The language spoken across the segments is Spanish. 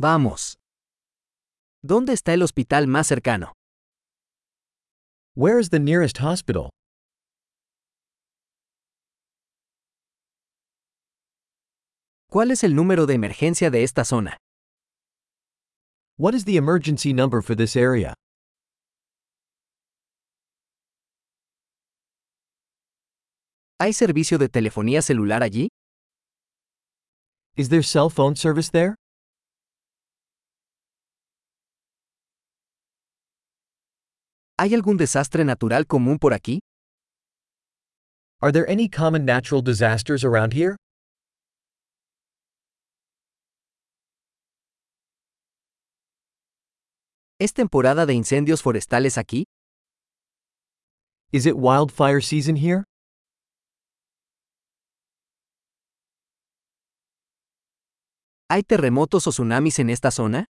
Vamos. ¿Dónde está el hospital más cercano? Where is the nearest hospital? ¿Cuál es el número de emergencia de esta zona? What is the emergency number for this area? ¿Hay servicio de telefonía celular allí? Is there cell phone service there? ¿Hay algún desastre natural común por aquí? Are there any common natural disasters around here? ¿Es temporada de incendios forestales aquí? Is it wildfire season here? ¿Hay terremotos o tsunamis en esta zona?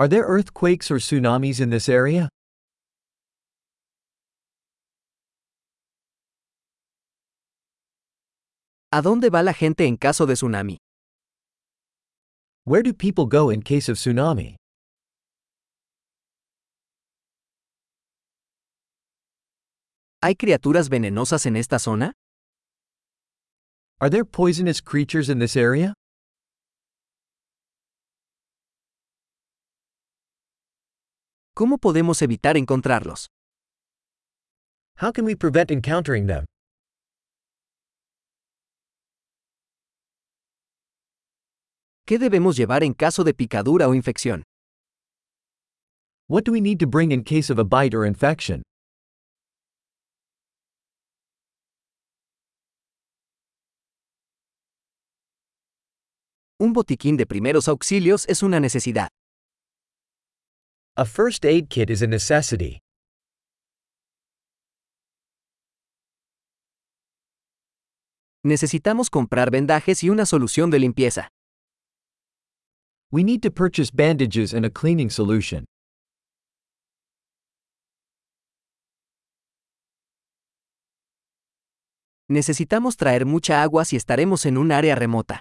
Are there earthquakes or tsunamis in this area? ¿A dónde va la gente en caso de tsunami? Where do people go in case of tsunami? ¿Hay criaturas venenosas en esta zona? Are there poisonous creatures in this area? ¿Cómo podemos evitar encontrarlos? How can we prevent encountering them? ¿Qué debemos llevar en caso de picadura o infección? What do we need to bring in case of a bite or infection? Un botiquín de primeros auxilios es una necesidad. A first aid kit is a necessity. Necesitamos comprar vendajes y una solución de limpieza. We need to purchase bandages and a cleaning solution. Necesitamos traer mucha agua si estaremos en un área remota.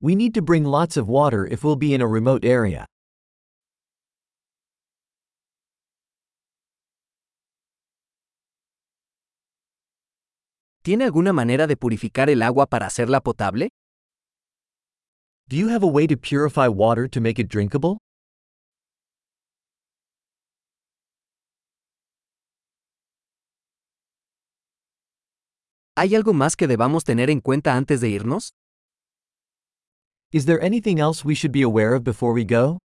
We need to bring lots of water if we'll be in a remote area. ¿Tiene alguna manera de purificar el agua para hacerla potable? Do you have a way to purify water to make it drinkable? ¿Hay algo más que debamos tener en cuenta antes de irnos? Is there anything else we should be aware of before we go?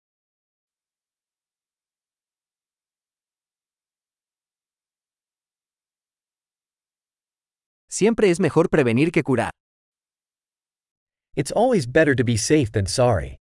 Siempre es mejor prevenir que curar. It's always better to be safe than sorry.